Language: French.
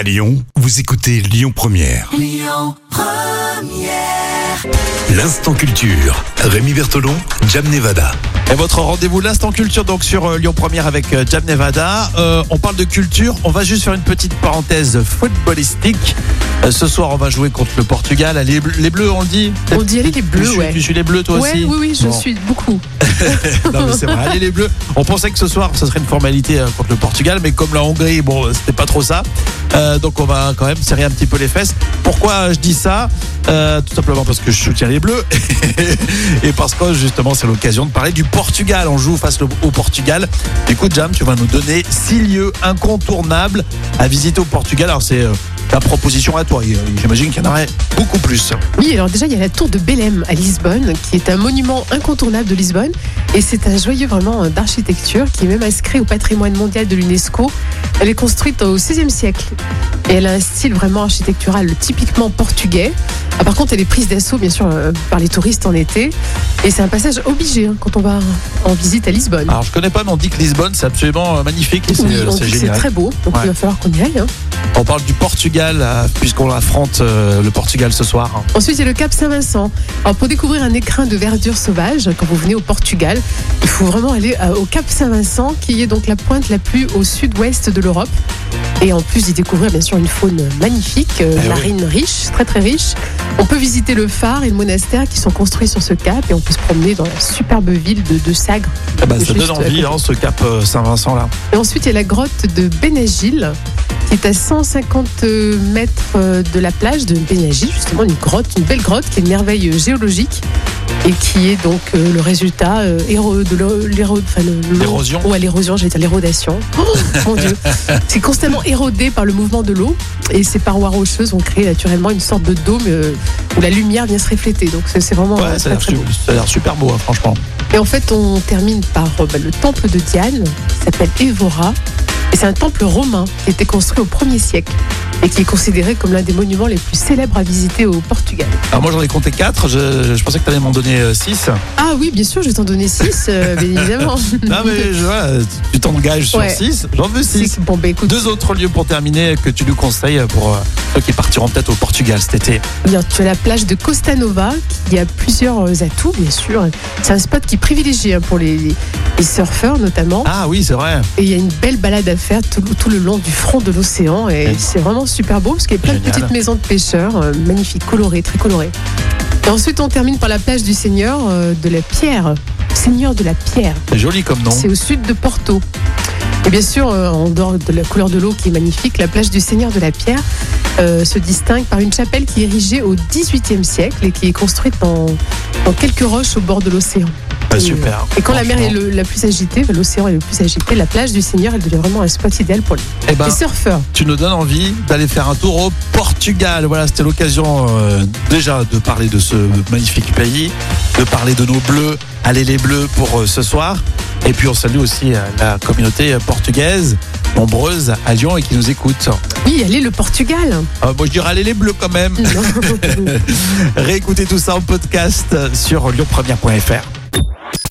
À Lyon, vous écoutez Lyon Première. L'instant culture. Rémi Bertolon, Jam Nevada. Et votre rendez-vous l'instant culture donc sur euh, Lyon Première avec euh, Jam Nevada. Euh, on parle de culture. On va juste faire une petite parenthèse footballistique. Euh, ce soir, on va jouer contre le Portugal. Les, Bleus- les Bleus, on le dit? On dit allez les bleus, tu, suis- ouais. Tu suis les Bleus toi Ouais, aussi. oui, oui, je Bon. suis beaucoup. non mais c'est vrai. Allez les Bleus. On pensait que ce soir, ce serait une formalité contre le Portugal, mais comme la Hongrie, bon, c'était pas trop ça. Euh, donc on va quand même serrer un petit peu les fesses. Pourquoi je dis ça Euh, Tout simplement parce que je soutiens les Bleus et parce que justement c'est l'occasion de parler du Portugal. On joue face au Portugal. Écoute Jam, tu vas nous donner six lieux incontournables à visiter au Portugal. Alors c'est euh, ta proposition à toi. Euh, J'imagine qu'il y en aurait beaucoup plus. Oui, alors déjà, il y a la tour de Belém à Lisbonne, qui est un monument incontournable de Lisbonne. Et c'est un joyeux vraiment euh, d'architecture qui est même inscrit au patrimoine mondial de l'UNESCO. Elle est construite au XVIe siècle. Et elle a un style vraiment architectural typiquement portugais. Ah, par contre, elle est prise d'assaut, bien sûr, euh, par les touristes en été. Et c'est un passage obligé hein, quand on va en visite à Lisbonne. Alors je connais pas, mais on dit que Lisbonne c'est absolument magnifique et c'est Oui, euh, on c'est génial. très beau, donc Ouais. il va falloir qu'on y aille. hein. On parle du Portugal, euh, puisqu'on affronte euh, le Portugal ce soir. Ensuite, il y a le Cap Saint-Vincent. Alors, pour découvrir un écrin de verdure sauvage, quand vous venez au Portugal, il faut vraiment aller euh, au Cap Saint-Vincent, qui est donc la pointe la plus au sud-ouest de l'Europe. Et en plus d'y découvrir, bien sûr, une faune magnifique, euh, Eh marine riche, très très riche. On peut visiter le phare et le monastère qui sont construits sur ce cap et on peut se promener dans la superbe ville de, de Sagres. Ah bah, ça donne envie, hein, ce cap euh, Saint-Vincent là. Et ensuite, il y a la grotte de Benagil, qui est à 150 mètres euh, de la plage de Benagil, justement une grotte, une belle grotte qui est une merveille géologique et qui est donc euh, le résultat euh, de L'érosion. Ouais, l'érosion, j'allais dire l'érodation. Oh, mon Dieu. C'est constamment érodé par le mouvement de l'eau et ces parois rocheuses ont créé naturellement une sorte de dôme euh, où la lumière vient se refléter. Donc c'est vraiment euh, Ouais, ça a très, l'air très su- beau. ça a l'air super beau, hein, franchement. Et en fait, on termine par bah, le temple de Diane, qui s'appelle Évora. Et c'est un temple romain qui a été construit au 1er siècle et qui est considéré comme l'un des monuments les plus célèbres à visiter au Portugal. Alors moi j'en ai compté 4, je, je pensais que tu allais m'en donner 6. Ah oui, bien sûr, je vais t'en donner 6, bien évidemment. non mais je, voilà, tu t'engages sur Ouais. 6, j'en veux 6. Six. Bon, bah écoute, Deux autres lieux pour terminer que tu nous conseilles pour euh, ceux qui partiront peut-être au Portugal cet été. bien, tu as la plage de Costa Nova qui a plusieurs euh, atouts, bien sûr. C'est un spot qui est privilégié hein, pour les, les, les surfeurs notamment. Ah oui, c'est vrai. Et il y a une belle balade à faire tout, tout le long du front de l'océan. Et c'est vraiment super beau parce qu'il y a plein de petites maisons de pêcheurs, euh, magnifiques, colorées, très colorées. Et ensuite, on termine par la plage du Seigneur euh, de la Pierre. Seigneur de la Pierre. C'est joli comme nom. C'est au sud de Porto. Et bien sûr, euh, en dehors de la couleur de l'eau qui est magnifique, la plage du Seigneur de la Pierre euh, se distingue par une chapelle qui est érigée au XVIIIe siècle et qui est construite en, en quelques roches au bord de l'océan. Ah, Et, super. Et quand la mer est le- la plus agitée, enfin, l'océan est le plus agité, la plage du Seigneur, elle devient vraiment un spot idéal pour les, Eh ben, les surfeurs. tu nous donnes envie d'aller faire un tour au Portugal. Voilà, c'était l'occasion euh, déjà de parler de ce magnifique pays, de parler de nos bleus. Allez les bleus pour euh, ce soir. Et puis on salue aussi euh, la communauté euh, portugaise, nombreuse à Lyon et qui nous écoute. Oui, allez le Portugal. Euh, moi je dirais allez les bleus quand même. Réécoutez tout ça en podcast sur lyonpremière.fr.